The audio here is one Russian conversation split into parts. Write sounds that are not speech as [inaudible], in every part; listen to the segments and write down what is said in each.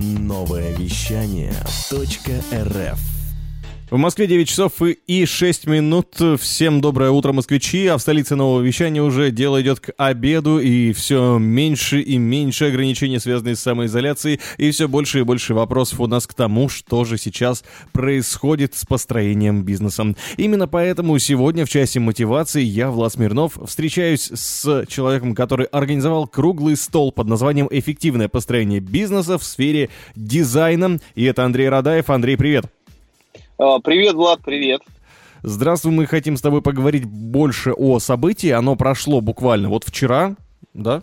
Новое вещание .рф в Москве 9 часов и 6 минут. Всем доброе утро, москвичи. А в столице нового вещания уже дело идет к обеду, и все меньше и меньше ограничений, связанные с самоизоляцией, и все больше и больше вопросов у нас к тому, что же сейчас происходит с построением бизнеса. Именно поэтому сегодня в часе мотивации я, Влад Смирнов, встречаюсь с человеком, который организовал круглый стол под названием «Эффективное построение бизнеса в сфере дизайна». И это Андрей Радаев. Андрей, привет. А, привет, Влад, привет. Здравствуй, мы хотим с тобой поговорить больше о событии. Оно прошло буквально вот вчера, да?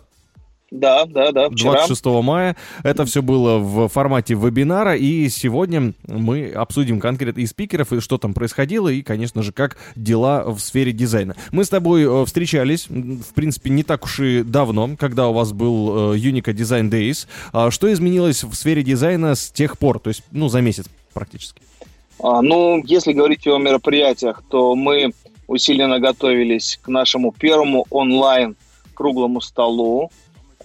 Да, да, да, вчера. 26 мая. Это все было в формате вебинара, и сегодня мы обсудим конкретно и спикеров, и что там происходило, и, конечно же, как дела в сфере дизайна. Мы с тобой э, встречались, в принципе, не так уж и давно, когда у вас был э, Unica Design Days. А что изменилось в сфере дизайна с тех пор, то есть, ну, за месяц практически? А, ну, если говорить о мероприятиях, то мы усиленно готовились к нашему первому онлайн круглому столу.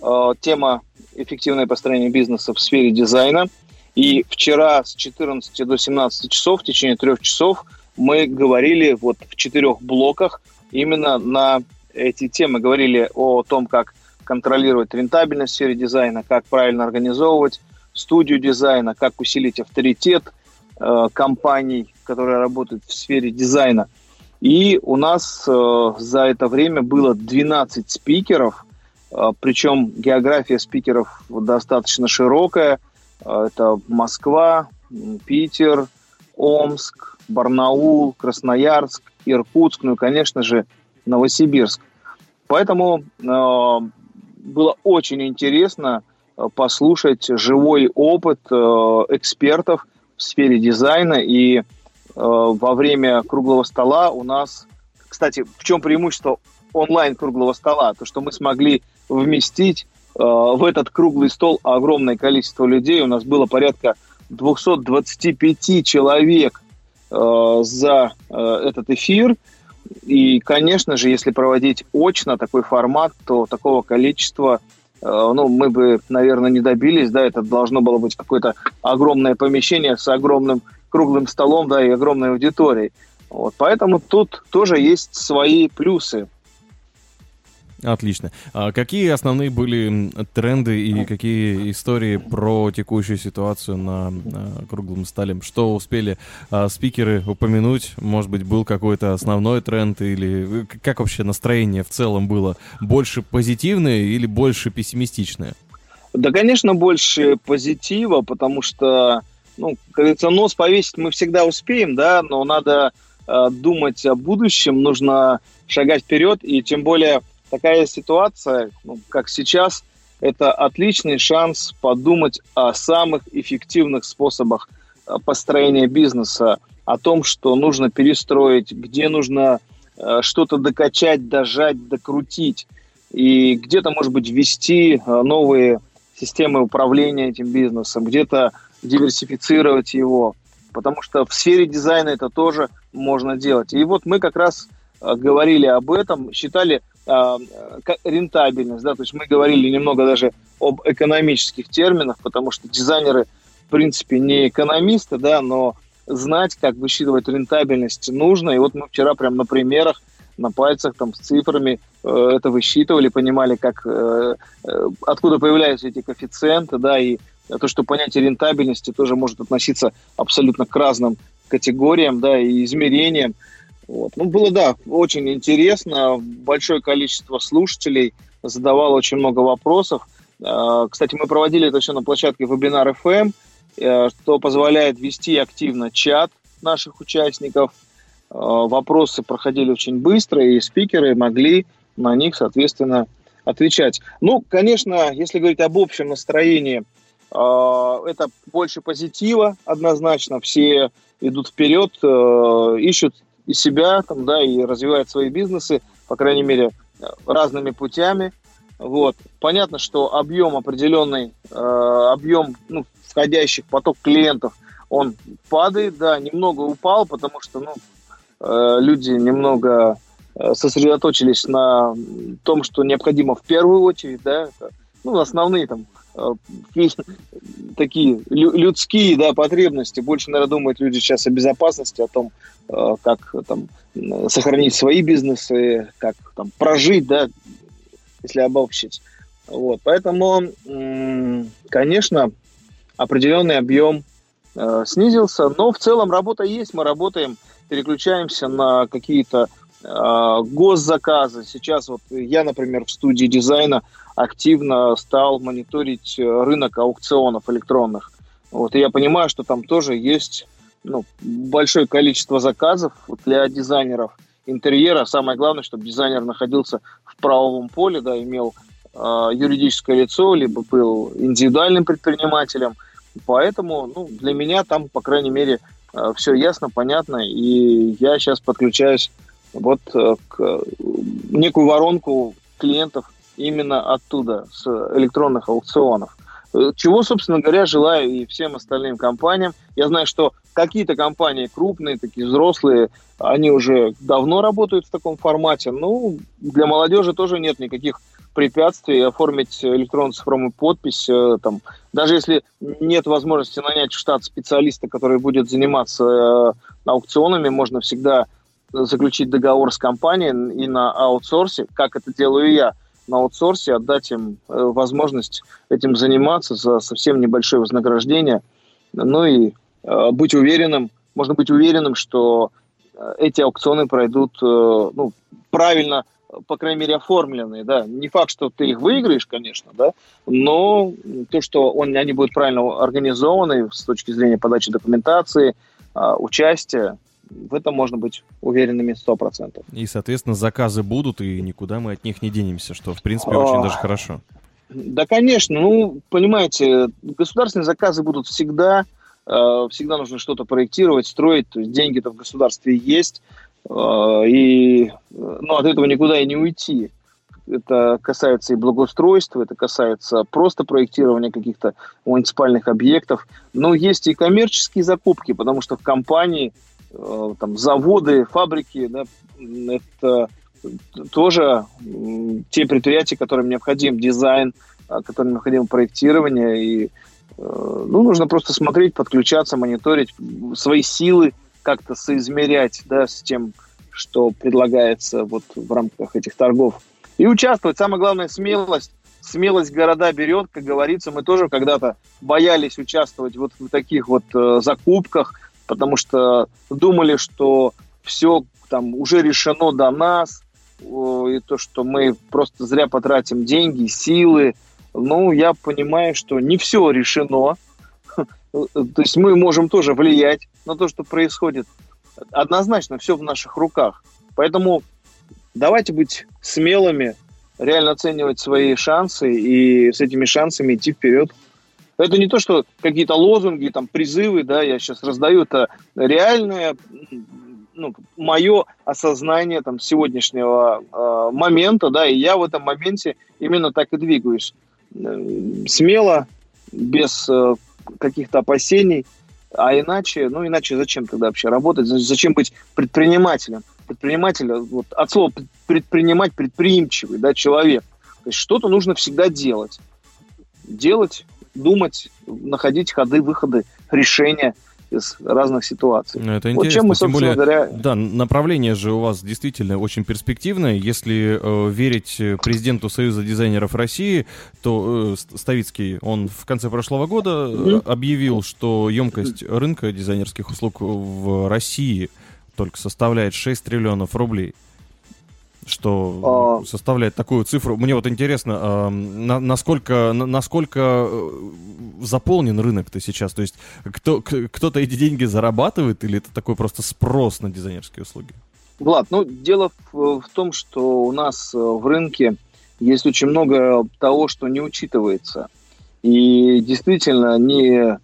А, тема «Эффективное построение бизнеса в сфере дизайна». И вчера с 14 до 17 часов, в течение трех часов, мы говорили вот в четырех блоках именно на эти темы. Говорили о том, как контролировать рентабельность в сфере дизайна, как правильно организовывать студию дизайна, как усилить авторитет – Э, компаний, которые работают в сфере дизайна. И у нас э, за это время было 12 спикеров, э, причем география спикеров достаточно широкая. Э, это Москва, Питер, Омск, Барнаул, Красноярск, Иркутск, ну и, конечно же, Новосибирск. Поэтому э, было очень интересно э, послушать живой опыт э, экспертов, в сфере дизайна. И э, во время круглого стола у нас, кстати, в чем преимущество онлайн круглого стола? То, что мы смогли вместить э, в этот круглый стол огромное количество людей. У нас было порядка 225 человек э, за э, этот эфир. И, конечно же, если проводить очно такой формат, то такого количества ну, мы бы, наверное, не добились, да, это должно было быть какое-то огромное помещение с огромным круглым столом, да, и огромной аудиторией. Вот, поэтому тут тоже есть свои плюсы. Отлично. А какие основные были тренды и какие истории про текущую ситуацию на, на круглом столе? Что успели а, спикеры упомянуть? Может быть, был какой-то основной тренд или как вообще настроение в целом было? Больше позитивное или больше пессимистичное? Да, конечно, больше позитива, потому что, ну, как говорится, нос повесить мы всегда успеем, да, но надо э, думать о будущем, нужно шагать вперед, и тем более такая ситуация, ну, как сейчас, это отличный шанс подумать о самых эффективных способах э, построения бизнеса, о том, что нужно перестроить, где нужно э, что-то докачать, дожать, докрутить, и где-то, может быть, ввести э, новые системы управления этим бизнесом, где-то диверсифицировать его, потому что в сфере дизайна это тоже можно делать. И вот мы как раз говорили об этом, считали рентабельность, да, то есть мы говорили немного даже об экономических терминах, потому что дизайнеры, в принципе, не экономисты, да, но знать, как высчитывать рентабельность нужно, и вот мы вчера прям на примерах, на пальцах, там, с цифрами э, это высчитывали, понимали, как, э, э, откуда появляются эти коэффициенты, да, и то, что понятие рентабельности тоже может относиться абсолютно к разным категориям, да, и измерениям, вот. Ну, было, да, очень интересно. Большое количество слушателей задавало очень много вопросов. А, кстати, мы проводили это все на площадке Webinar FM, э, что позволяет вести активно чат наших участников. А, вопросы проходили очень быстро, и спикеры могли на них, соответственно, отвечать. Ну, конечно, если говорить об общем настроении, а, это больше позитива однозначно. Все идут вперед, э, ищут и себя, там, да, и развивает свои бизнесы, по крайней мере, разными путями. Вот. Понятно, что объем определенный, э, объем ну, входящих поток клиентов, он падает, да, немного упал, потому что ну, э, люди немного э, сосредоточились на том, что необходимо в первую очередь, да, это, ну, основные там такие людские да, потребности. Больше, наверное, думают люди сейчас о безопасности, о том, как там, сохранить свои бизнесы, как там, прожить, да, если обобщить. Вот, поэтому, конечно, определенный объем э, снизился, но в целом работа есть, мы работаем, переключаемся на какие-то э, госзаказы. Сейчас вот я, например, в студии дизайна активно стал мониторить рынок аукционов электронных. Вот, и я понимаю, что там тоже есть ну, большое количество заказов для дизайнеров интерьера. Самое главное, чтобы дизайнер находился в правовом поле, да, имел э, юридическое лицо, либо был индивидуальным предпринимателем – Поэтому ну, для меня там, по крайней мере, э, все ясно, понятно, и я сейчас подключаюсь вот э, к некую воронку клиентов именно оттуда, с электронных аукционов. Э, чего, собственно говоря, желаю и всем остальным компаниям. Я знаю, что какие-то компании крупные, такие взрослые, они уже давно работают в таком формате. Ну, для молодежи тоже нет никаких препятствий оформить электронную цифровую подпись. Э, там, даже если нет возможности нанять в штат специалиста, который будет заниматься э, аукционами, можно всегда заключить договор с компанией и на аутсорсе, как это делаю я, на аутсорсе отдать им э, возможность этим заниматься за совсем небольшое вознаграждение. Ну и быть уверенным, можно быть уверенным, что эти аукционы пройдут ну, правильно по крайней мере, оформленные, да. Не факт, что ты их выиграешь, конечно, да, но то, что он, они будут правильно организованы с точки зрения подачи документации, а, участия, в этом можно быть уверенными 100%. И, соответственно, заказы будут, и никуда мы от них не денемся, что, в принципе, очень а, даже хорошо. Да, конечно. Ну, понимаете, государственные заказы будут всегда. А, всегда нужно что-то проектировать, строить. То есть деньги-то в государстве есть. А, и ну, от этого никуда и не уйти. Это касается и благоустройства, это касается просто проектирования каких-то муниципальных объектов. Но есть и коммерческие закупки, потому что в компании, э, там, заводы, фабрики, да, это тоже те предприятия, которым необходим дизайн, а, которым необходимо проектирование. И э, ну, нужно просто смотреть, подключаться, мониторить свои силы, как-то соизмерять да, с тем, что предлагается вот в рамках этих торгов. И участвовать. Самое главное, смелость. Смелость города берет, как говорится. Мы тоже когда-то боялись участвовать вот в таких вот э, закупках, потому что думали, что все там уже решено до нас, и то, что мы просто зря потратим деньги, силы. Ну, я понимаю, что не все решено. [laughs] То есть мы можем тоже влиять на то, что происходит. Однозначно все в наших руках. Поэтому давайте быть смелыми, реально оценивать свои шансы и с этими шансами идти вперед. Это не то, что какие-то лозунги, там, призывы, да, я сейчас раздаю, это реальное ну, мое осознание там, сегодняшнего э, момента, да, и я в этом моменте именно так и двигаюсь. Э, смело, без э, каких-то опасений, а иначе, ну иначе зачем тогда вообще работать, зачем быть предпринимателем? Предприниматель, вот, от слова предпринимать, предприимчивый, да, человек. То есть что-то нужно всегда делать. Делать, думать, находить ходы, выходы, решения – из разных ситуаций. Ну, это интересно. Вот чем мы, Тем более, говоря... да, направление же у вас действительно очень перспективное. Если э, верить президенту Союза дизайнеров России, то э, Ставицкий, он в конце прошлого года mm-hmm. объявил, что емкость рынка дизайнерских услуг в России только составляет 6 триллионов рублей что а... составляет такую цифру. Мне вот интересно, э, на, насколько, на, насколько э, заполнен рынок-то сейчас? То есть кто, кто-то эти деньги зарабатывает или это такой просто спрос на дизайнерские услуги? Влад, ну дело в, в том, что у нас э, в рынке есть очень много того, что не учитывается. И действительно, ни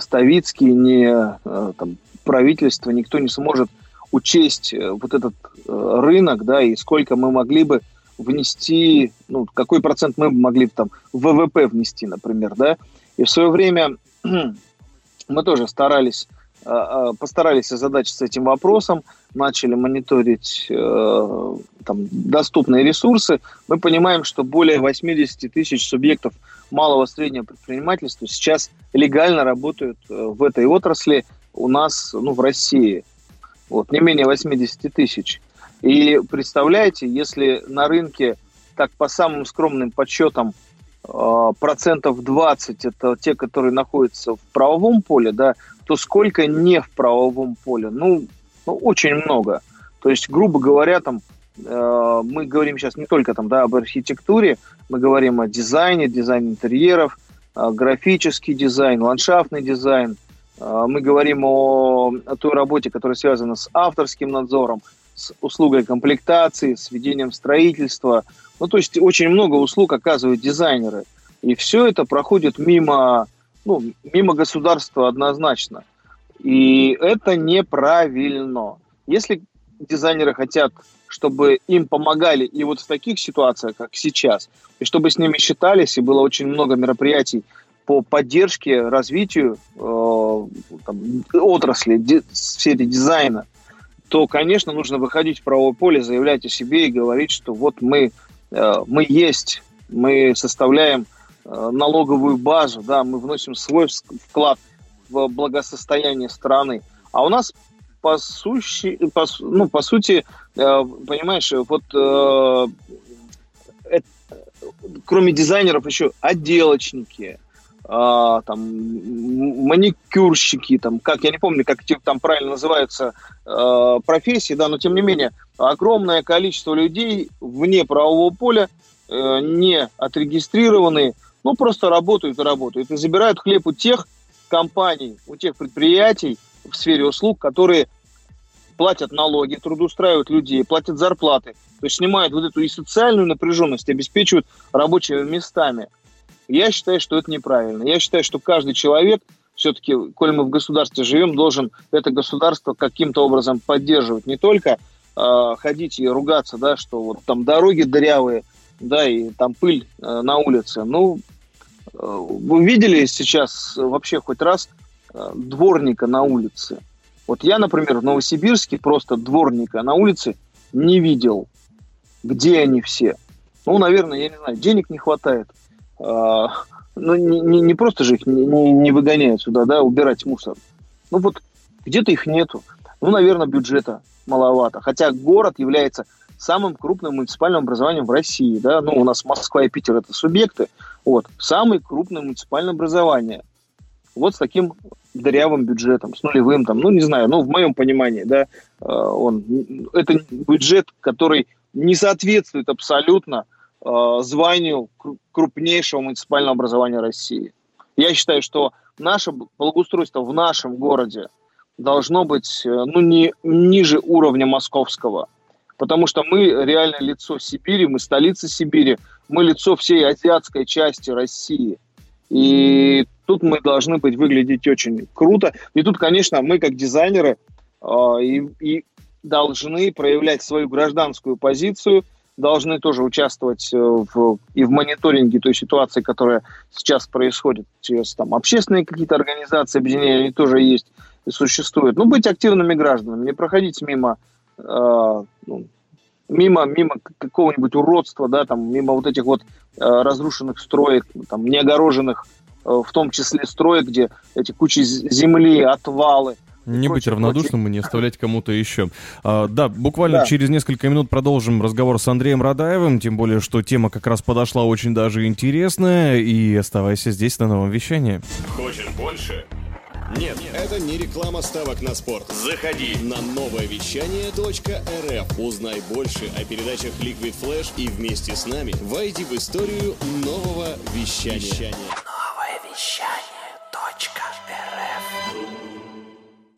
Ставицкий, ни э, там, правительство, никто не сможет учесть э, вот этот э, рынок, да, и сколько мы могли бы внести, ну, какой процент мы могли бы там ВВП внести, например, да. И в свое время [clears throat] мы тоже старались, э, постарались озадачиться этим вопросом, начали мониторить там, доступные ресурсы. Мы понимаем, что более 80 тысяч субъектов малого среднего предпринимательства сейчас легально работают э, в этой отрасли у нас, ну, в России. Вот, не менее 80 тысяч. И представляете, если на рынке, так по самым скромным подсчетам, э, процентов 20 это те, которые находятся в правовом поле, да, то сколько не в правовом поле? Ну, ну очень много. То есть, грубо говоря, там э, мы говорим сейчас не только там, да, об архитектуре, мы говорим о дизайне, дизайне интерьеров, э, графический дизайн, ландшафтный дизайн. Э, мы говорим о, о той работе, которая связана с авторским надзором, с услугой комплектации, с ведением строительства. Ну, то есть очень много услуг оказывают дизайнеры. И все это проходит мимо, ну, мимо государства однозначно. И это неправильно. Если дизайнеры хотят, чтобы им помогали и вот в таких ситуациях, как сейчас, и чтобы с ними считались, и было очень много мероприятий по поддержке, развитию э, там, отрасли, ди, сфере дизайна, то, конечно, нужно выходить в правое поле, заявлять о себе и говорить, что вот мы, э, мы есть, мы составляем э, налоговую базу, да, мы вносим свой вклад в благосостояние страны. А у нас по, сущи, по, ну, по сути, э, понимаешь, вот э, э, кроме дизайнеров еще отделочники, э, там маникюрщики, там как я не помню, как там правильно называются э, профессии, да, но тем не менее огромное количество людей вне правового поля э, не отрегистрированные, ну просто работают и работают и забирают хлеб у тех компаний, у тех предприятий, в сфере услуг, которые платят налоги, трудоустраивают людей, платят зарплаты, то есть снимают вот эту и социальную напряженность, обеспечивают рабочими местами. Я считаю, что это неправильно. Я считаю, что каждый человек все-таки, коль мы в государстве живем, должен это государство каким-то образом поддерживать. Не только э, ходить и ругаться, да, что вот там дороги дырявые, да, и там пыль э, на улице. Ну, э, вы видели сейчас вообще хоть раз э, дворника на улице? Вот я, например, в Новосибирске просто дворника на улице не видел. Где они все? Ну, наверное, я не знаю, денег не хватает. Ну, не, не, просто же их не, не выгоняют сюда, да, убирать мусор. Ну, вот где-то их нету. Ну, наверное, бюджета маловато. Хотя город является самым крупным муниципальным образованием в России. Да? Ну, у нас Москва и Питер – это субъекты. Вот. Самое крупное муниципальное образование. Вот с таким дырявым бюджетом, с нулевым, там, ну, не знаю, ну, в моем понимании, да, э, он, это бюджет, который не соответствует абсолютно званию крупнейшего муниципального образования России. Я считаю, что наше благоустройство в нашем городе должно быть, э, ну, не ниже уровня московского, потому что мы реально лицо Сибири, мы столица Сибири, мы лицо всей азиатской части России. И тут мы должны быть выглядеть очень круто. И тут, конечно, мы как дизайнеры э, и, и должны проявлять свою гражданскую позицию, должны тоже участвовать э, в, и в мониторинге той ситуации, которая сейчас происходит. Через там, общественные какие-то организации, объединения, они тоже есть и существуют. Ну, быть активными гражданами, не проходить мимо, э, ну, мимо, мимо какого-нибудь уродства, да, там, мимо вот этих вот э, разрушенных строек, там, неогороженных Э, в том числе строй, где эти кучи земли, отвалы. Не быть равнодушным и не оставлять кому-то еще. А, да, буквально да. через несколько минут продолжим разговор с Андреем Радаевым, тем более, что тема как раз подошла очень даже интересная, и оставайся здесь на новом вещании. Хочешь больше? Нет, это не реклама ставок на спорт. Заходи на новое вещание .рф. Узнай больше о передачах Liquid Flash и вместе с нами войди в историю нового вещания. вещания.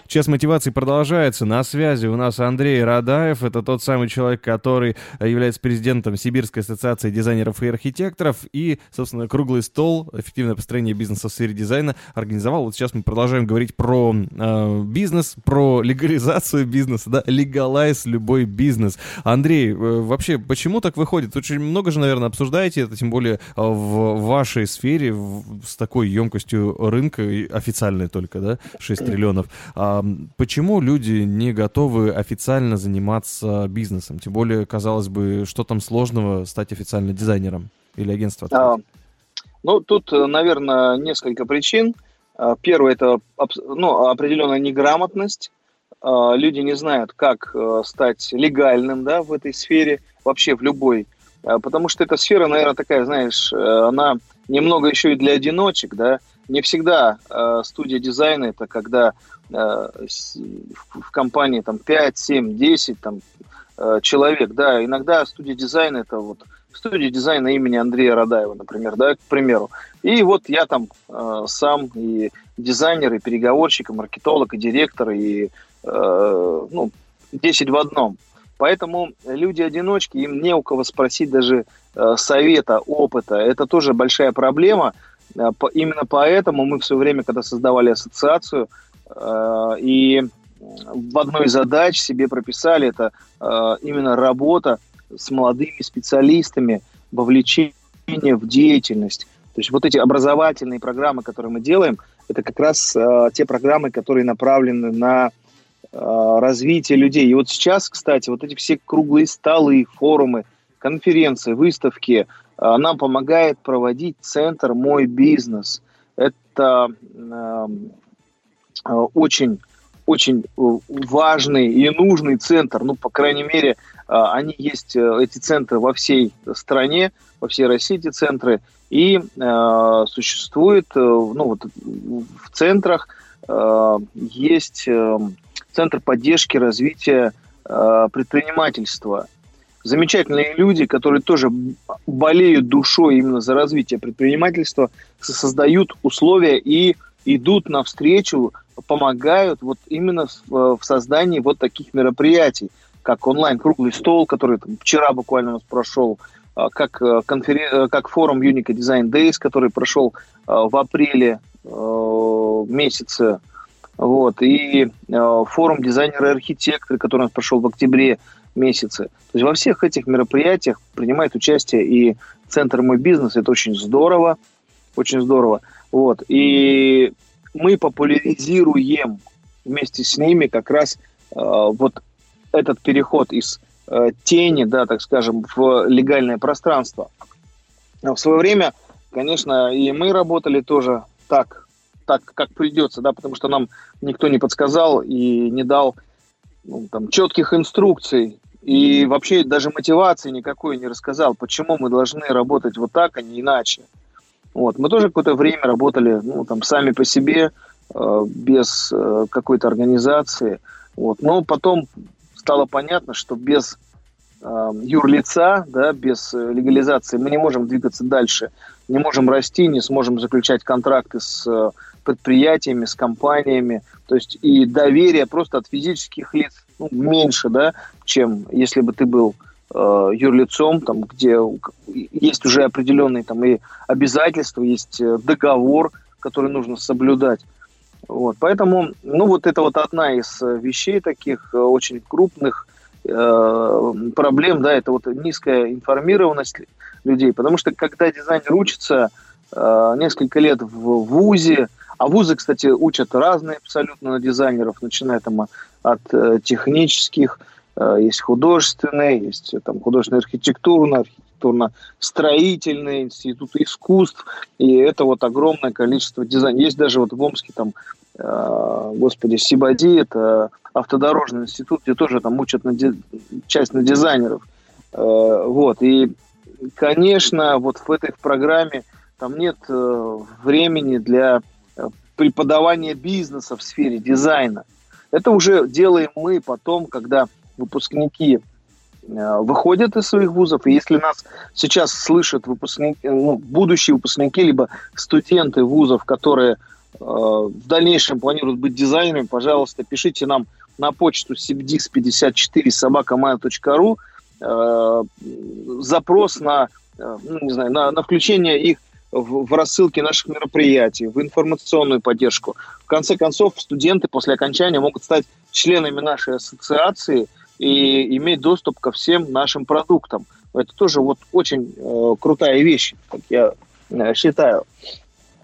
Час мотивации продолжается. На связи у нас Андрей Радаев. Это тот самый человек, который является президентом Сибирской ассоциации дизайнеров и архитекторов. И, собственно, круглый стол «Эффективное построение бизнеса в сфере дизайна» организовал. Вот сейчас мы продолжаем говорить про э, бизнес, про легализацию бизнеса, да, легалайз любой бизнес. Андрей, э, вообще, почему так выходит? Очень много же, наверное, обсуждаете это, тем более э, в вашей сфере в, с такой емкостью рынка, официальной только, да, 6 триллионов. А почему люди не готовы официально заниматься бизнесом? Тем более, казалось бы, что там сложного стать официально дизайнером или агентством? А, Ну, тут, наверное, несколько причин. Первое – это ну, определенная неграмотность. Люди не знают, как стать легальным да, в этой сфере, вообще в любой. Потому что эта сфера, наверное, такая, знаешь, она немного еще и для одиночек, да, не всегда э, студия дизайна это когда э, в компании там 5, 7, 10 там, э, человек, да, иногда студия дизайна это вот студия дизайна имени Андрея Радаева, например, да, к примеру. И вот я там э, сам и дизайнер, и переговорщик, и маркетолог, и директор, и э, ну, 10 в одном. Поэтому люди-одиночки, им не у кого спросить даже э, совета, опыта. Это тоже большая проблема. Э, именно поэтому мы все время, когда создавали ассоциацию, э, и в одной из задач себе прописали это именно работа с молодыми специалистами, вовлечение в деятельность. То есть вот эти образовательные программы, которые мы делаем, это как раз те программы, которые направлены на развитие людей. И вот сейчас, кстати, вот эти все круглые столы, форумы, конференции, выставки, нам помогает проводить центр «Мой бизнес». Это э, очень, очень важный и нужный центр. Ну, по крайней мере, они есть, э, эти центры во всей стране, во всей России эти центры. И э, существует, ну, вот в центрах э, есть э, центр поддержки развития э, предпринимательства замечательные люди, которые тоже болеют душой именно за развитие предпринимательства, создают условия и идут навстречу, помогают вот именно в, в создании вот таких мероприятий, как онлайн круглый стол, который там, вчера буквально у нас прошел, а, как, э, конферен... Э, как форум Unica Design Days, который прошел в апреле э, месяце, вот, и форум дизайнеры и архитекторы, который у нас прошел в октябре месяце. То есть во всех этих мероприятиях принимает участие и Центр «Мой бизнес». Это очень здорово, очень здорово. Вот. И мы популяризируем вместе с ними как раз э, вот этот переход из э, тени, да, так скажем, в легальное пространство. В свое время, конечно, и мы работали тоже так, так как придется, да, потому что нам никто не подсказал и не дал ну, там, четких инструкций и вообще даже мотивации никакой не рассказал, почему мы должны работать вот так, а не иначе. Вот. Мы тоже какое-то время работали ну, там, сами по себе, э, без э, какой-то организации. Вот. Но потом стало понятно, что без э, юрлица, да, без легализации мы не можем двигаться дальше, не можем расти, не сможем заключать контракты с э, предприятиями, с компаниями. То есть и доверие просто от физических лиц меньше, да, чем если бы ты был э, юрлицом, там, где есть уже определенные там и обязательства, есть э, договор, который нужно соблюдать. Вот, поэтому, ну, вот это вот одна из э, вещей таких э, очень крупных э, проблем, да, это вот низкая информированность людей, потому что когда дизайнер учится э, несколько лет в ВУЗе, а вузы, кстати, учат разные абсолютно дизайнеров, начиная там от э, технических, э, есть художественные, есть э, там художественно архитектурно, архитектурно-строительные институты искусств, и это вот огромное количество дизайнеров. Есть даже вот в Омске там, господи, Сибади, это автодорожный институт, где тоже там учат на ди... часть на дизайнеров. Вот, и, конечно, вот в этой программе там нет времени для преподавания бизнеса в сфере дизайна. Это уже делаем мы потом, когда выпускники э, выходят из своих вузов, и если нас сейчас слышат выпускники, ну, будущие выпускники, либо студенты вузов, которые э, в дальнейшем планируют быть дизайнерами, пожалуйста, пишите нам на почту sibdis54 собакамая.ру э, запрос на, э, ну, не знаю, на, на включение их в, в рассылке наших мероприятий, в информационную поддержку. В конце концов, студенты после окончания могут стать членами нашей ассоциации и иметь доступ ко всем нашим продуктам. Это тоже вот очень э, крутая вещь, как я э, считаю.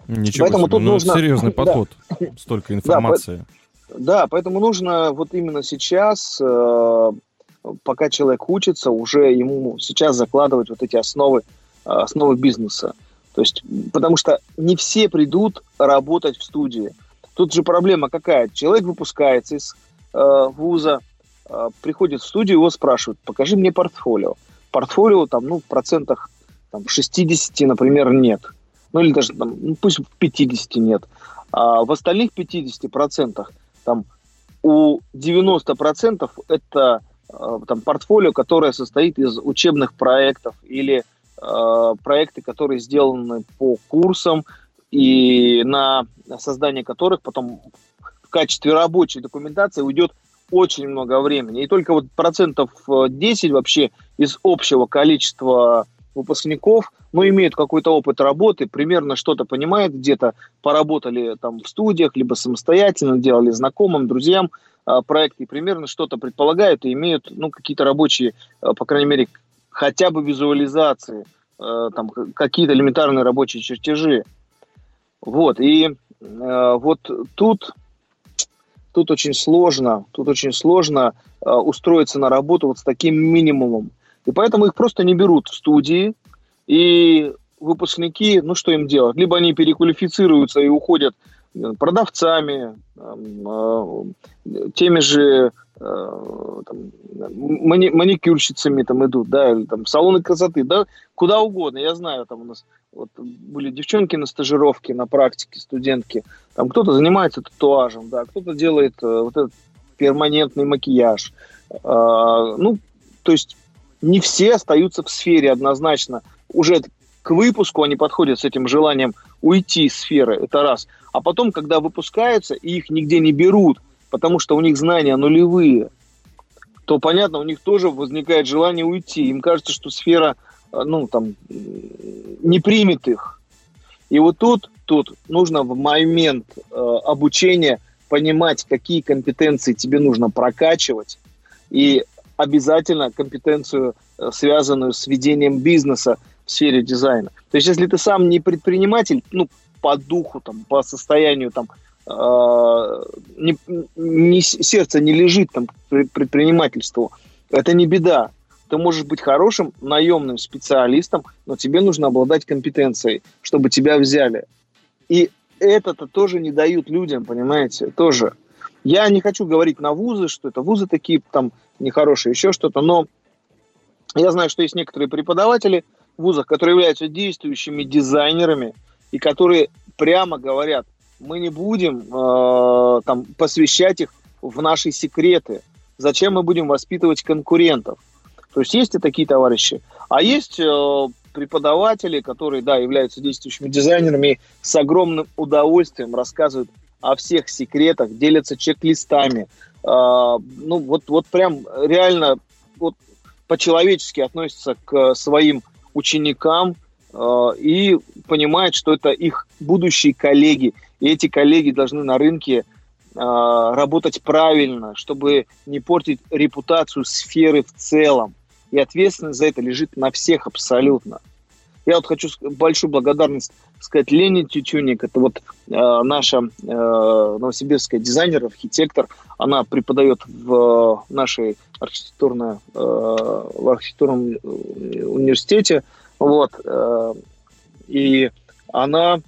Ничего поэтому себе. тут ну, нужно серьезный [laughs] подход, [laughs] да. столько информации. Да, да, поэтому нужно вот именно сейчас, э, пока человек учится, уже ему сейчас закладывать вот эти основы, основы бизнеса. То есть, потому что не все придут работать в студии. Тут же проблема какая? Человек выпускается из э, вуза, э, приходит в студию, его спрашивают, покажи мне портфолио. Портфолио там, ну, в процентах там, 60, например, нет. Ну, или даже там, ну, пусть в 50 нет. А в остальных 50 процентах там у 90 процентов это э, там портфолио, которое состоит из учебных проектов или проекты, которые сделаны по курсам и на создание которых потом в качестве рабочей документации уйдет очень много времени. И только вот процентов 10 вообще из общего количества выпускников, ну, имеют какой-то опыт работы, примерно что-то понимают, где-то поработали там в студиях, либо самостоятельно делали знакомым, друзьям э, проекты, примерно что-то предполагают и имеют, ну, какие-то рабочие, э, по крайней мере, хотя бы визуализации, э, там, какие-то элементарные рабочие чертежи. Вот, и э, вот тут, тут очень сложно, тут очень сложно э, устроиться на работу вот с таким минимумом. И поэтому их просто не берут в студии, и выпускники, ну что им делать? Либо они переквалифицируются и уходят продавцами, э, теми же э, там, мани, маникюрщицами там идут, да, или там салоны красоты, да, куда угодно. Я знаю, там у нас вот были девчонки на стажировке, на практике, студентки, там кто-то занимается татуажем, да, кто-то делает вот этот перманентный макияж. ну, то есть не все остаются в сфере однозначно. Уже к выпуску они подходят с этим желанием уйти из сферы, это раз. А потом, когда выпускаются, и их нигде не берут, потому что у них знания нулевые, то, понятно, у них тоже возникает желание уйти. Им кажется, что сфера, э, ну, там, не примет их. И вот тут, тут нужно в момент э, обучения понимать, какие компетенции тебе нужно прокачивать, и обязательно компетенцию, э, связанную с ведением бизнеса сфере дизайна. То есть, если ты сам не предприниматель, ну, по духу, там, по состоянию, там, э, не, не, сердце не лежит там предпринимательству, это не беда. Ты можешь быть хорошим наемным специалистом, но тебе нужно обладать компетенцией, чтобы тебя взяли. И это-то тоже не дают людям, понимаете, тоже. Я не хочу говорить на вузы, что это вузы такие там нехорошие, еще что-то, но я знаю, что есть некоторые преподаватели вузах, которые являются действующими дизайнерами и которые прямо говорят, мы не будем э, там посвящать их в наши секреты. Зачем мы будем воспитывать конкурентов? То есть есть и такие товарищи. А есть э, преподаватели, которые, да, являются действующими дизайнерами, с огромным удовольствием рассказывают о всех секретах, делятся чек-листами. А, ну, вот, вот прям реально вот, по-человечески относятся к своим ученикам а, и понимают, что это их будущие коллеги. И эти коллеги должны на рынке а, работать правильно, чтобы не портить репутацию сферы в целом. И ответственность за это лежит на всех абсолютно. Я вот хочу большую благодарность сказать Лене Тютюник. Это вот э, наша э, новосибирская дизайнер, архитектор. Она преподает в нашей архитектурной, э, в архитектурном университете. Вот. Э, и она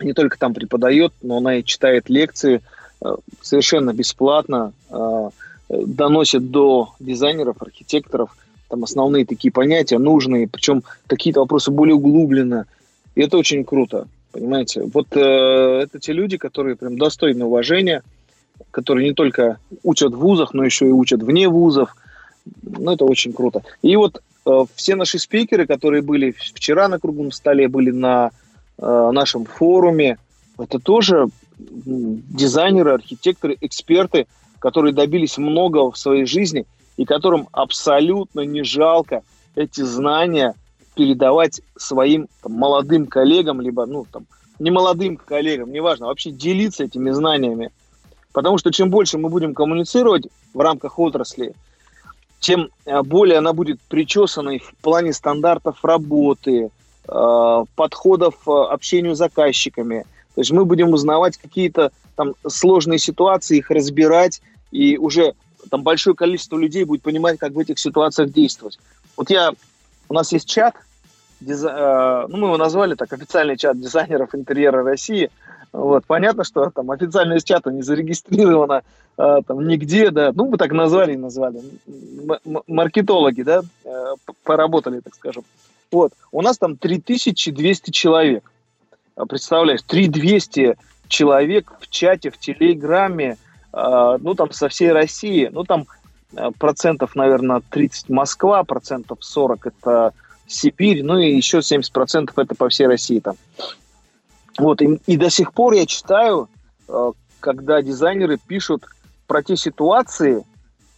не только там преподает, но она и читает лекции э, совершенно бесплатно, э, доносит до дизайнеров, архитекторов – там основные такие понятия нужные, причем какие-то вопросы более углубленно. И это очень круто, понимаете? Вот э, это те люди, которые прям достойны уважения, которые не только учат в вузах, но еще и учат вне вузов. Ну, это очень круто. И вот э, все наши спикеры, которые были вчера на круглом столе, были на э, нашем форуме, это тоже дизайнеры, архитекторы, эксперты, которые добились много в своей жизни – и которым абсолютно не жалко эти знания передавать своим там, молодым коллегам, либо, ну, там, не молодым коллегам, неважно, вообще делиться этими знаниями. Потому что чем больше мы будем коммуницировать в рамках отрасли, тем э, более она будет причесанной в плане стандартов работы, э, подходов э, общению с заказчиками. То есть мы будем узнавать какие-то там сложные ситуации, их разбирать и уже там большое количество людей будет понимать, как в этих ситуациях действовать. Вот я, у нас есть чат, диза... ну, мы его назвали так, официальный чат дизайнеров интерьера России. Вот, понятно, что там официальность чата не зарегистрирована а, там нигде, да, ну, мы так назвали и назвали. Маркетологи, да, поработали, так скажем. Вот, у нас там 3200 человек. Представляешь, 3200 человек в чате, в Телеграме, ну, там со всей России, ну, там процентов, наверное, 30 Москва, процентов 40 это Сибирь, ну и еще 70% это по всей России там. Вот, и, и до сих пор я читаю, э, когда дизайнеры пишут про те ситуации,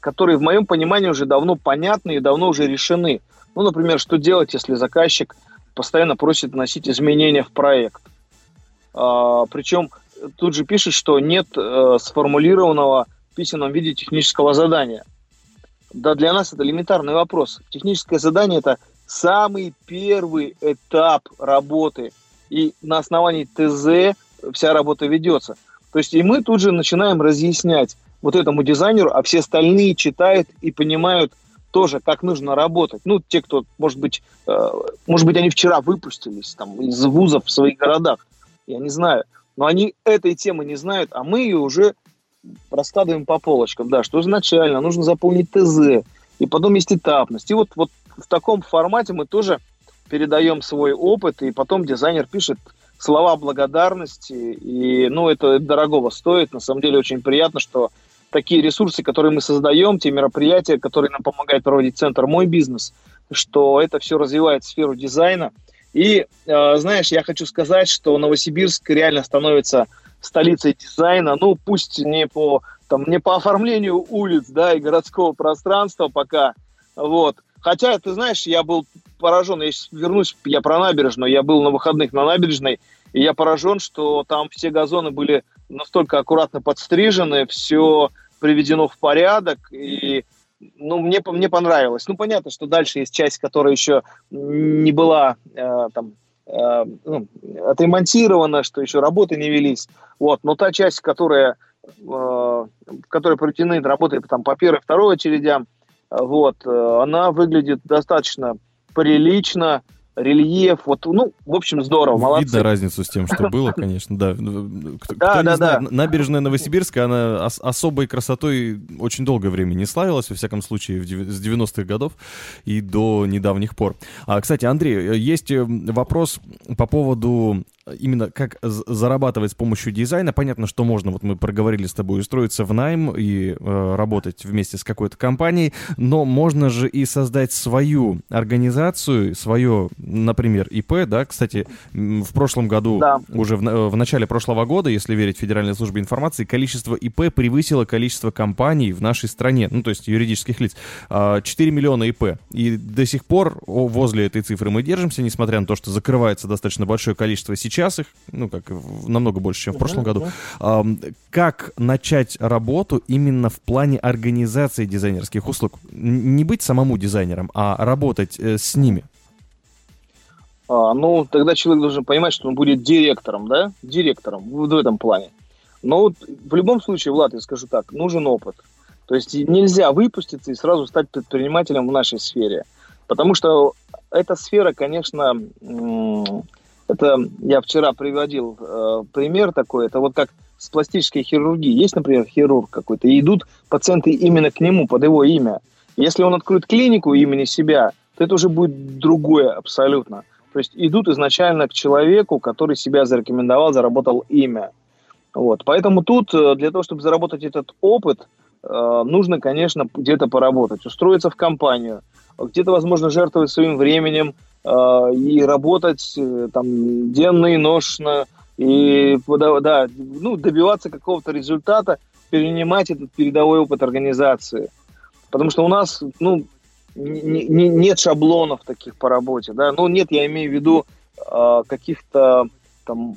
которые в моем понимании уже давно понятны и давно уже решены. Ну, например, что делать, если заказчик постоянно просит вносить изменения в проект. А, причем тут же пишет, что нет э, сформулированного в письменном виде технического задания. Да, для нас это элементарный вопрос. Техническое задание – это самый первый этап работы. И на основании ТЗ вся работа ведется. То есть и мы тут же начинаем разъяснять вот этому дизайнеру, а все остальные читают и понимают тоже, как нужно работать. Ну, те, кто, может быть, э, может быть, они вчера выпустились там из вузов в своих городах, я не знаю. Но они этой темы не знают, а мы ее уже раскладываем по полочкам, да, что изначально нужно заполнить ТЗ, и потом есть этапность. И вот, вот в таком формате мы тоже передаем свой опыт, и потом дизайнер пишет слова благодарности, и, ну, это дорогого стоит. На самом деле очень приятно, что такие ресурсы, которые мы создаем, те мероприятия, которые нам помогают проводить центр «Мой бизнес», что это все развивает сферу дизайна. И, э, знаешь, я хочу сказать, что Новосибирск реально становится столицей дизайна, ну, пусть не по, там, не по оформлению улиц, да, и городского пространства пока, вот. Хотя, ты знаешь, я был поражен, я вернусь, я про набережную, я был на выходных на набережной, и я поражен, что там все газоны были настолько аккуратно подстрижены, все приведено в порядок, и ну, мне, мне понравилось. Ну, понятно, что дальше есть часть, которая еще не была э, там, э, ну, отремонтирована, что еще работы не велись. Вот. Но та часть, которая, э, которая проведены работы там, по первой, второй очередям, вот, э, она выглядит достаточно прилично, рельеф, вот, ну, в общем, здорово, молодцы. Видно разницу с тем, что было, конечно, да. Кто, да, кто да, да. Набережная Новосибирска, она ос- особой красотой очень долгое время не славилась, во всяком случае, с 90-х годов и до недавних пор. А, кстати, Андрей, есть э, вопрос по поводу именно как зарабатывать с помощью дизайна. Понятно, что можно, вот мы проговорили с тобой, устроиться в найм и э, работать вместе с какой-то компанией, но можно же и создать свою организацию, свое, например, ИП, да, кстати, в прошлом году, да. уже в, в начале прошлого года, если верить Федеральной службе информации, количество ИП превысило количество компаний в нашей стране, ну, то есть юридических лиц, 4 а, миллиона ИП. И до сих пор возле этой цифры мы держимся, несмотря на то, что закрывается достаточно большое количество сейчас их, ну, как намного больше, чем в прошлом году. Как начать работу именно в плане организации дизайнерских услуг? Не быть самому дизайнером, а работать э, с ними. А, ну, тогда человек должен понимать, что он будет директором, да? Директором в, в этом плане. Но вот в любом случае, Влад, я скажу так, нужен опыт. То есть нельзя выпуститься и сразу стать предпринимателем в нашей сфере. Потому что эта сфера, конечно, это я вчера приводил э, пример такой. Это вот как с пластической хирургией. Есть, например, хирург какой-то, и идут пациенты именно к нему, под его имя. Если он откроет клинику имени себя, то это уже будет другое абсолютно. То есть идут изначально к человеку, который себя зарекомендовал, заработал имя. Вот. Поэтому тут э, для того, чтобы заработать этот опыт, э, нужно, конечно, где-то поработать, устроиться в компанию, где-то, возможно, жертвовать своим временем, Э, и работать там денно и ношно, и да, ну, добиваться какого-то результата, перенимать этот передовой опыт организации. Потому что у нас, ну, не, не, нет шаблонов таких по работе, да, ну, нет, я имею в виду э, каких-то там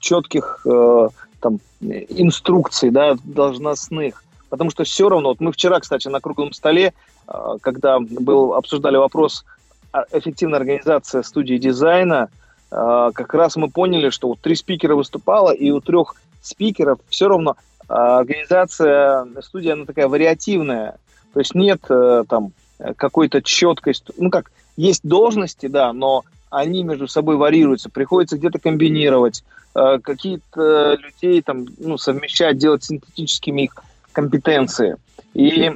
четких э, там инструкций, да, должностных, потому что все равно, вот мы вчера, кстати, на круглом столе, э, когда был, обсуждали вопрос эффективная организация студии дизайна, а, как раз мы поняли, что вот три спикера выступало, и у трех спикеров все равно а, организация студии, она такая вариативная. То есть нет э, там э, какой-то четкость. Ну как, есть должности, да, но они между собой варьируются. Приходится где-то комбинировать, э, какие-то людей там, ну, совмещать, делать синтетическими их компетенции. И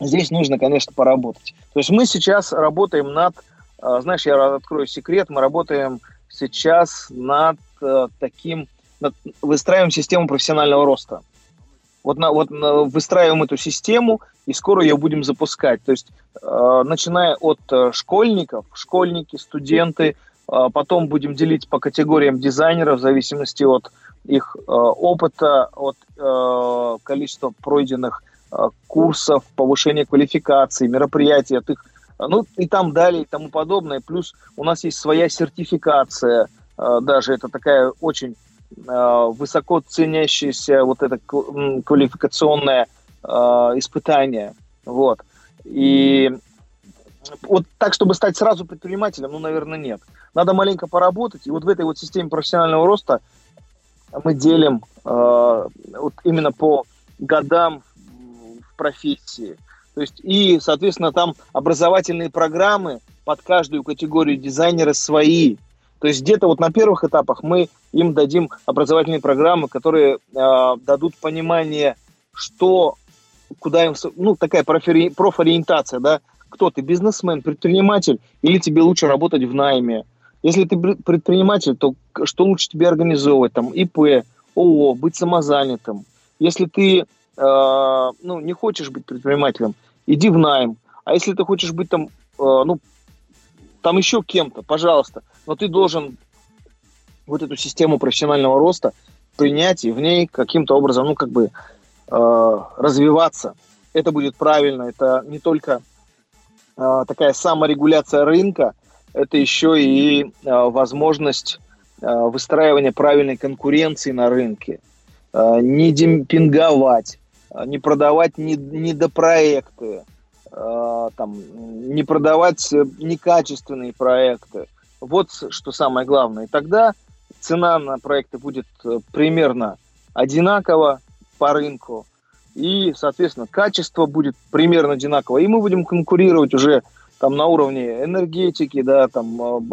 здесь нужно, конечно, поработать. То есть мы сейчас работаем над, э, знаешь, я открою секрет, мы работаем сейчас над таким, над, выстраиваем систему профессионального роста. Вот, на, вот на, выстраиваем эту систему, и скоро ее будем запускать. То есть, э, начиная от э, школьников, школьники, студенты, э, потом будем делить по категориям дизайнеров в зависимости от их э, опыта, от э, количества пройденных э, курсов, повышения квалификации, мероприятий, от их, ну и там далее и тому подобное. Плюс у нас есть своя сертификация, э, даже это такая очень высоко ценящееся вот это квалификационное э, испытание. Вот. И вот так, чтобы стать сразу предпринимателем, ну, наверное, нет. Надо маленько поработать. И вот в этой вот системе профессионального роста мы делим э, вот именно по годам в профессии. То есть и, соответственно, там образовательные программы под каждую категорию дизайнера свои. То есть где-то вот на первых этапах мы им дадим образовательные программы, которые э, дадут понимание, что, куда им, ну, такая профори, профориентация, да, кто ты, бизнесмен, предприниматель, или тебе лучше работать в найме. Если ты предприниматель, то что лучше тебе организовывать, там, ИП, ООО, быть самозанятым. Если ты э, ну, не хочешь быть предпринимателем, иди в найм. А если ты хочешь быть там, э, ну, там еще кем-то, пожалуйста, но ты должен вот эту систему профессионального роста принять и в ней каким-то образом, ну, как бы э, развиваться. Это будет правильно. Это не только э, такая саморегуляция рынка, это еще и э, возможность э, выстраивания правильной конкуренции на рынке. Э, не демпинговать, э, не продавать недопроекты, там, не продавать э, некачественные проекты. Вот что самое главное. И тогда цена на проекты будет э, примерно одинакова по рынку, и, соответственно, качество будет примерно одинаково. И мы будем конкурировать уже там на уровне энергетики, да, там,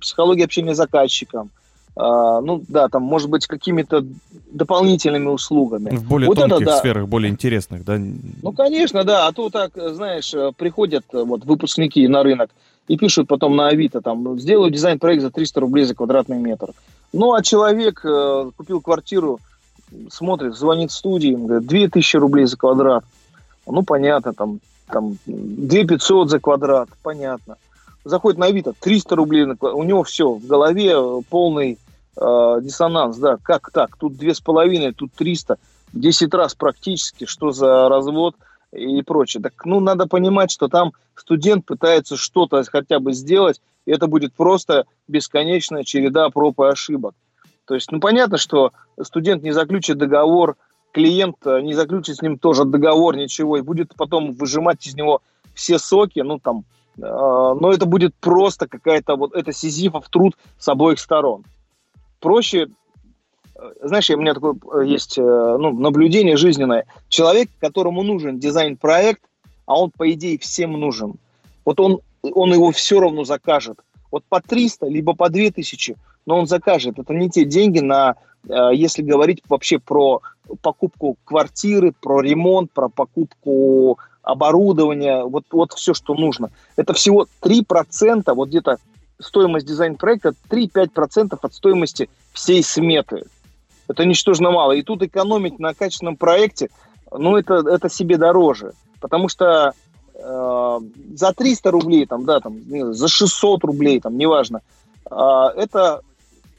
психологии общения с заказчиком – ну да, там, может быть, какими-то дополнительными услугами. В более вот тонких это, да. сферах, более интересных, да? Ну, конечно, да. А то так, знаешь, приходят вот выпускники на рынок и пишут потом на Авито, там, сделаю дизайн-проект за 300 рублей за квадратный метр. Ну, а человек э, купил квартиру, смотрит, звонит в студии, говорит, 2000 рублей за квадрат. Ну, понятно, там, там 2500 за квадрат, понятно заходит на Авито, 300 рублей, у него все, в голове полный э, диссонанс, да, как так, тут две с половиной, тут 300, 10 раз практически, что за развод и прочее. Так, ну, надо понимать, что там студент пытается что-то хотя бы сделать, и это будет просто бесконечная череда проб и ошибок. То есть, ну, понятно, что студент не заключит договор, клиент э, не заключит с ним тоже договор, ничего, и будет потом выжимать из него все соки, ну, там, но это будет просто какая-то вот это сизифов труд с обоих сторон. Проще, э, знаешь, у меня такое э, есть э, ну, наблюдение жизненное. Человек, которому нужен дизайн-проект, а он, по идее, всем нужен. Вот он, он его все равно закажет. Вот по 300, либо по 2000, но он закажет. Это не те деньги на, если говорить вообще про покупку квартиры, про ремонт, про покупку оборудование, вот, вот все, что нужно. Это всего 3%, вот где-то стоимость дизайн-проекта 3-5% от стоимости всей сметы. Это ничтожно мало. И тут экономить на качественном проекте, ну, это, это себе дороже. Потому что э, за 300 рублей, там, да, там, за 600 рублей, там, неважно, э, это,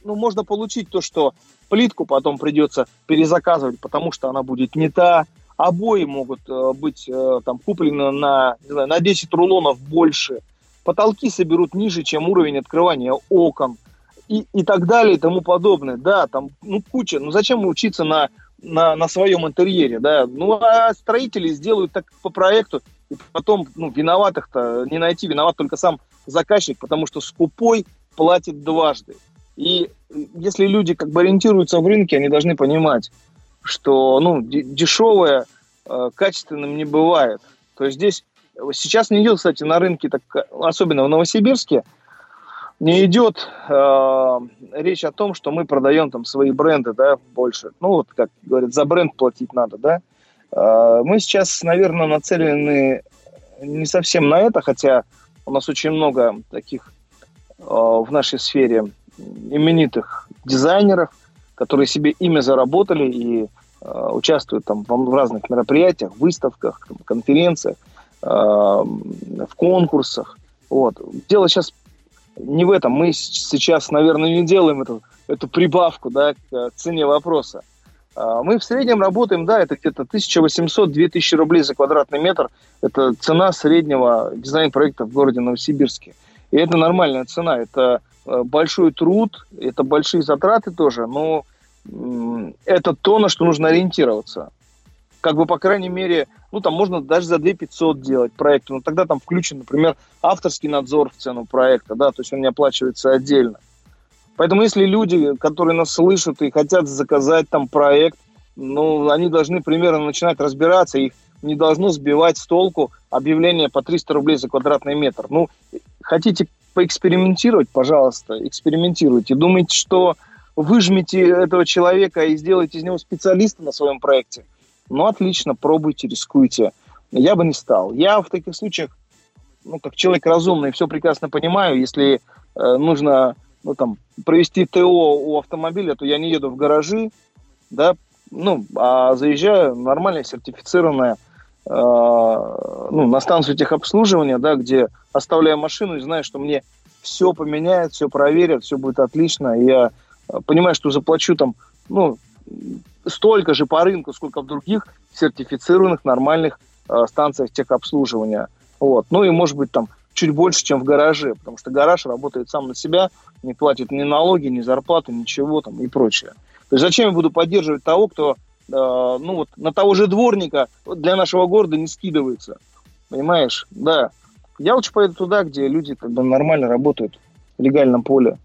ну, можно получить то, что плитку потом придется перезаказывать, потому что она будет не та, обои могут э, быть э, там куплены на, не знаю, на 10 рулонов больше, потолки соберут ниже, чем уровень открывания окон и, и так далее и тому подобное. Да, там, ну, куча. Ну, зачем учиться на, на, на своем интерьере, да? Ну, а строители сделают так по проекту, и потом, ну, виноватых-то не найти, виноват только сам заказчик, потому что скупой платит дважды. И если люди как бы ориентируются в рынке, они должны понимать, что ну, дешевое э, качественным не бывает. То есть здесь сейчас не идет, кстати, на рынке, так, особенно в Новосибирске, не идет э, речь о том, что мы продаем там свои бренды, да, больше. Ну, вот, как говорят, за бренд платить надо, да. Э, мы сейчас, наверное, нацелены не совсем на это, хотя у нас очень много таких э, в нашей сфере именитых дизайнеров, которые себе имя заработали и э, участвуют там в разных мероприятиях, выставках, конференциях, э, в конкурсах. Вот. Дело сейчас не в этом. Мы сейчас, наверное, не делаем эту, эту прибавку да, к цене вопроса. А, мы в среднем работаем, да, это где-то 1800-2000 рублей за квадратный метр. Это цена среднего дизайн-проекта в городе Новосибирске. И это нормальная цена. Это э, большой труд, это большие затраты тоже, но это то, на что нужно ориентироваться как бы, по крайней мере, ну, там можно даже за 2 500 делать проект, но тогда там включен, например, авторский надзор в цену проекта, да, то есть он не оплачивается отдельно. Поэтому если люди, которые нас слышат и хотят заказать там проект, ну, они должны примерно начинать разбираться, их не должно сбивать с толку объявление по 300 рублей за квадратный метр. Ну, хотите поэкспериментировать, пожалуйста, экспериментируйте. Думаете, что выжмете этого человека и сделаете из него специалиста на своем проекте? Ну, отлично, пробуйте, рискуйте. Я бы не стал. Я в таких случаях, ну, как человек разумный, все прекрасно понимаю. Если э, нужно, ну, там, провести ТО у автомобиля, то я не еду в гаражи, да, ну, а заезжаю нормальная, сертифицированная, э, ну, на станцию техобслуживания, да, где оставляю машину и знаю, что мне все поменяют, все проверят, все будет отлично. Я э, понимаю, что заплачу там, ну, столько же по рынку, сколько в других сертифицированных нормальных э, станциях техобслуживания. Вот. Ну и, может быть, там чуть больше, чем в гараже, потому что гараж работает сам на себя, не платит ни налоги, ни зарплату, ничего там и прочее. То есть зачем я буду поддерживать того, кто, э, ну вот, на того же дворника для нашего города не скидывается? Понимаешь? Да. Я лучше поеду туда, где люди как бы нормально работают в легальном поле.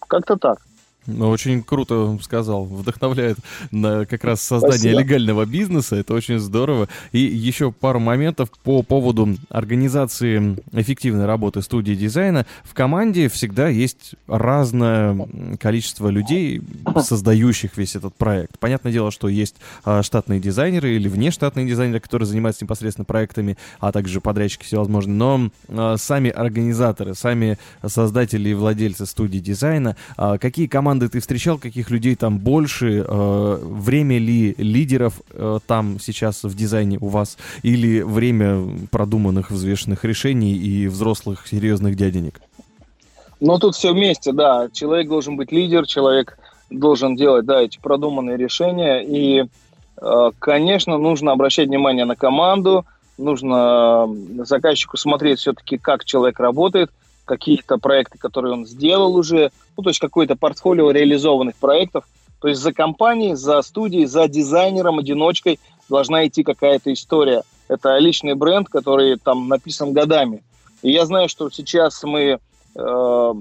Как-то так. Ну, очень круто сказал, вдохновляет на как раз создание Спасибо. легального бизнеса, это очень здорово. И еще пару моментов по поводу организации эффективной работы студии дизайна. В команде всегда есть разное количество людей, создающих весь этот проект. Понятное дело, что есть а, штатные дизайнеры или внештатные дизайнеры, которые занимаются непосредственно проектами, а также подрядчики всевозможные. Но а, сами организаторы, сами создатели и владельцы студии дизайна, а, какие команды команды ты встречал, каких людей там больше, э, время ли лидеров э, там сейчас в дизайне у вас, или время продуманных, взвешенных решений и взрослых серьезных дяденек? Ну, тут все вместе, да. Человек должен быть лидер, человек должен делать, да, эти продуманные решения. И, э, конечно, нужно обращать внимание на команду, нужно заказчику смотреть все-таки, как человек работает – какие-то проекты, которые он сделал уже, ну, то есть какое-то портфолио реализованных проектов. То есть за компанией, за студией, за дизайнером, одиночкой должна идти какая-то история. Это личный бренд, который там написан годами. И я знаю, что сейчас мы э,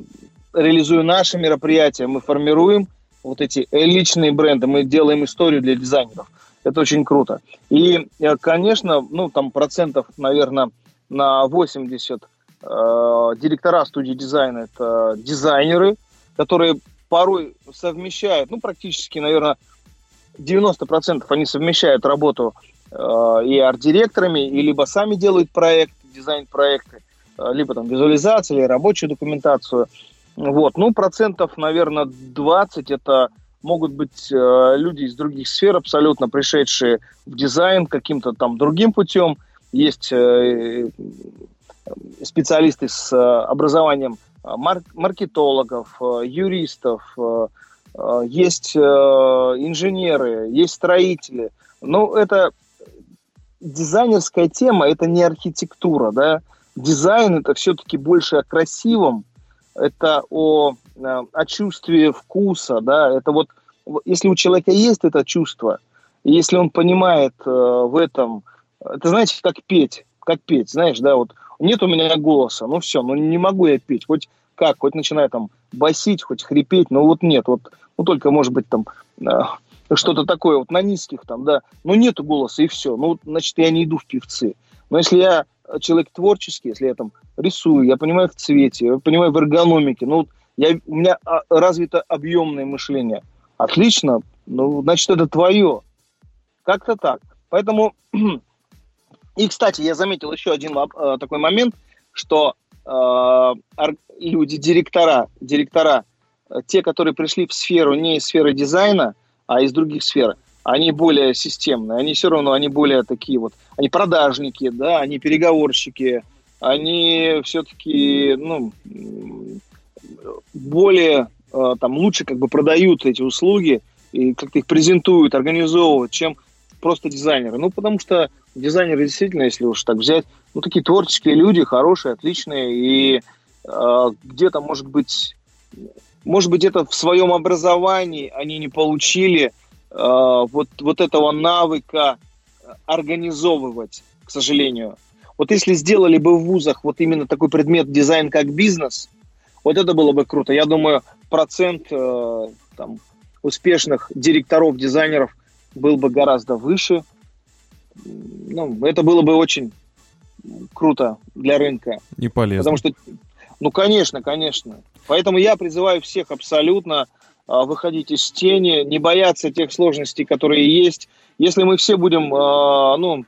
реализуем наши мероприятия, мы формируем вот эти личные бренды, мы делаем историю для дизайнеров. Это очень круто. И, э, конечно, ну, там процентов, наверное, на 80 Э, директора студии дизайна – это дизайнеры, которые порой совмещают, ну, практически, наверное, 90% они совмещают работу э, и арт-директорами, и либо сами делают проект, дизайн-проекты, э, либо там визуализацию или рабочую документацию. Вот. Ну, процентов, наверное, 20 это могут быть э, люди из других сфер, абсолютно пришедшие в дизайн каким-то там другим путем. Есть э, специалисты с э, образованием э, маркетологов, э, юристов, есть инженеры, есть строители. Но ну, это дизайнерская тема, это не архитектура, да. Дизайн это все-таки больше о красивом, это о, о чувстве вкуса, да. Это вот, если у человека есть это чувство, если он понимает в этом, это знаете, как петь, как петь, знаешь, да, вот нет у меня голоса, ну все, ну не могу я петь, хоть как, хоть начинаю там басить, хоть хрипеть, но вот нет, вот, ну только может быть там э, что-то такое вот на низких там, да, ну нету голоса и все, ну значит я не иду в певцы. Но если я человек творческий, если я там рисую, я понимаю в цвете, я понимаю в эргономике, ну, я, у меня а, развито объемное мышление. Отлично, ну, значит, это твое. Как-то так. Поэтому, [clears throat] и, кстати, я заметил еще один э, такой момент, что э, люди, директора, директора, э, те, которые пришли в сферу не из сферы дизайна, а из других сфер, они более системные, они все равно, они более такие вот, они продажники, да, они переговорщики, они все-таки, ну, более, э, там, лучше как бы продают эти услуги и как-то их презентуют, организовывают, чем просто дизайнеры. Ну, потому что дизайнеры действительно, если уж так взять, ну, такие творческие люди, хорошие, отличные, и э, где-то, может быть, может быть, это в своем образовании они не получили – Э, вот, вот этого навыка организовывать, к сожалению. Вот если сделали бы в вузах вот именно такой предмет дизайн как бизнес, вот это было бы круто. Я думаю, процент э, там, успешных директоров, дизайнеров был бы гораздо выше. Ну, это было бы очень круто для рынка. Не полезно. Потому что, ну, конечно, конечно. Поэтому я призываю всех абсолютно а, выходить из тени, не бояться тех сложностей, которые есть. Если мы все будем, а, ну,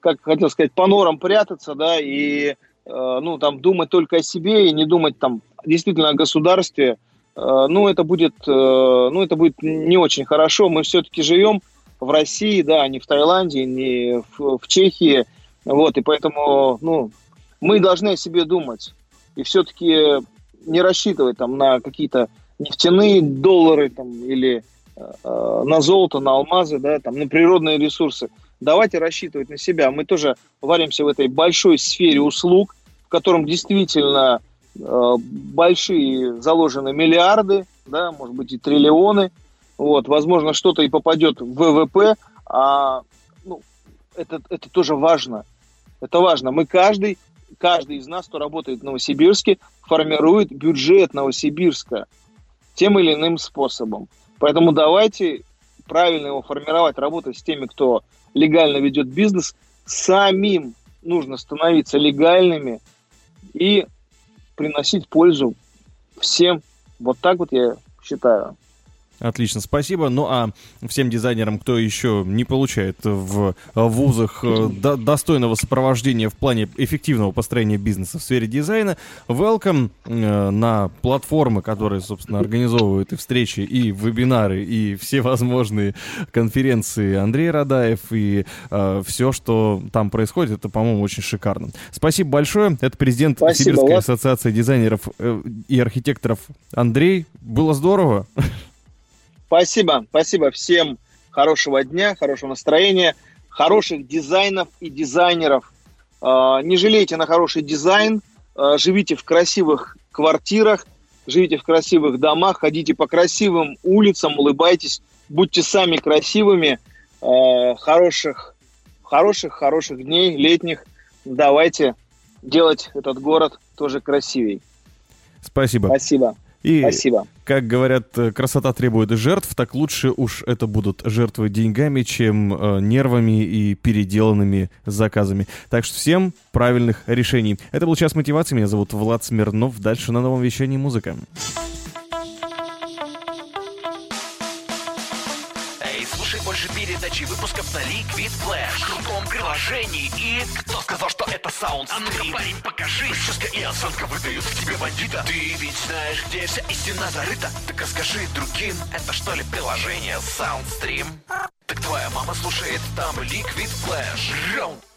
как хотел сказать, по норам прятаться, да, и, а, ну, там, думать только о себе и не думать там действительно о государстве, ну, это будет, ну, это будет не очень хорошо. Мы все-таки живем в России, да, не в Таиланде, не в, в Чехии, вот, и поэтому, ну, мы должны о себе думать и все-таки не рассчитывать там на какие-то нефтяные доллары там, или э, э, на золото, на алмазы, да, там, на природные ресурсы. Давайте рассчитывать на себя. Мы тоже варимся в этой большой сфере услуг, в котором действительно э, большие заложены миллиарды, да, может быть и триллионы. Вот, возможно, что-то и попадет в ВВП, а ну, это, это тоже важно. Это важно. Мы каждый, каждый из нас, кто работает в Новосибирске, формирует бюджет Новосибирска тем или иным способом. Поэтому давайте правильно его формировать, работать с теми, кто легально ведет бизнес. Самим нужно становиться легальными и приносить пользу всем. Вот так вот я считаю. Отлично, спасибо. Ну а всем дизайнерам, кто еще не получает в вузах э, до, достойного сопровождения в плане эффективного построения бизнеса в сфере дизайна, welcome э, на платформы, которые, собственно, организовывают и встречи, и вебинары, и все возможные конференции Андрей Радаев, и э, все, что там происходит, это, по-моему, очень шикарно. Спасибо большое. Это президент Спасибо, Сибирской вас. ассоциации дизайнеров э, и архитекторов Андрей. Было здорово. Спасибо, спасибо всем. Хорошего дня, хорошего настроения, хороших дизайнов и дизайнеров. А, не жалейте на хороший дизайн, а, живите в красивых квартирах, живите в красивых домах, ходите по красивым улицам, улыбайтесь, будьте сами красивыми, а, хороших, хороших, хороших дней летних. Давайте делать этот город тоже красивей. Спасибо. Спасибо. И, Спасибо. как говорят, э, красота требует жертв, так лучше уж это будут жертвы деньгами, чем э, нервами и переделанными заказами. Так что всем правильных решений. Это был «Час мотивации». Меня зовут Влад Смирнов. Дальше на новом вещании музыка. Передачи выпусков на Liquid Flash. В крутом приложении и... Кто сказал, что это саунд А ну-ка, парень, покажи. Прическа и осанка выдают в тебе бандита. Ты ведь знаешь, где вся истина зарыта? Так расскажи другим, это что ли приложение Soundstream? Так твоя мама слушает там Liquid Flash. Раунд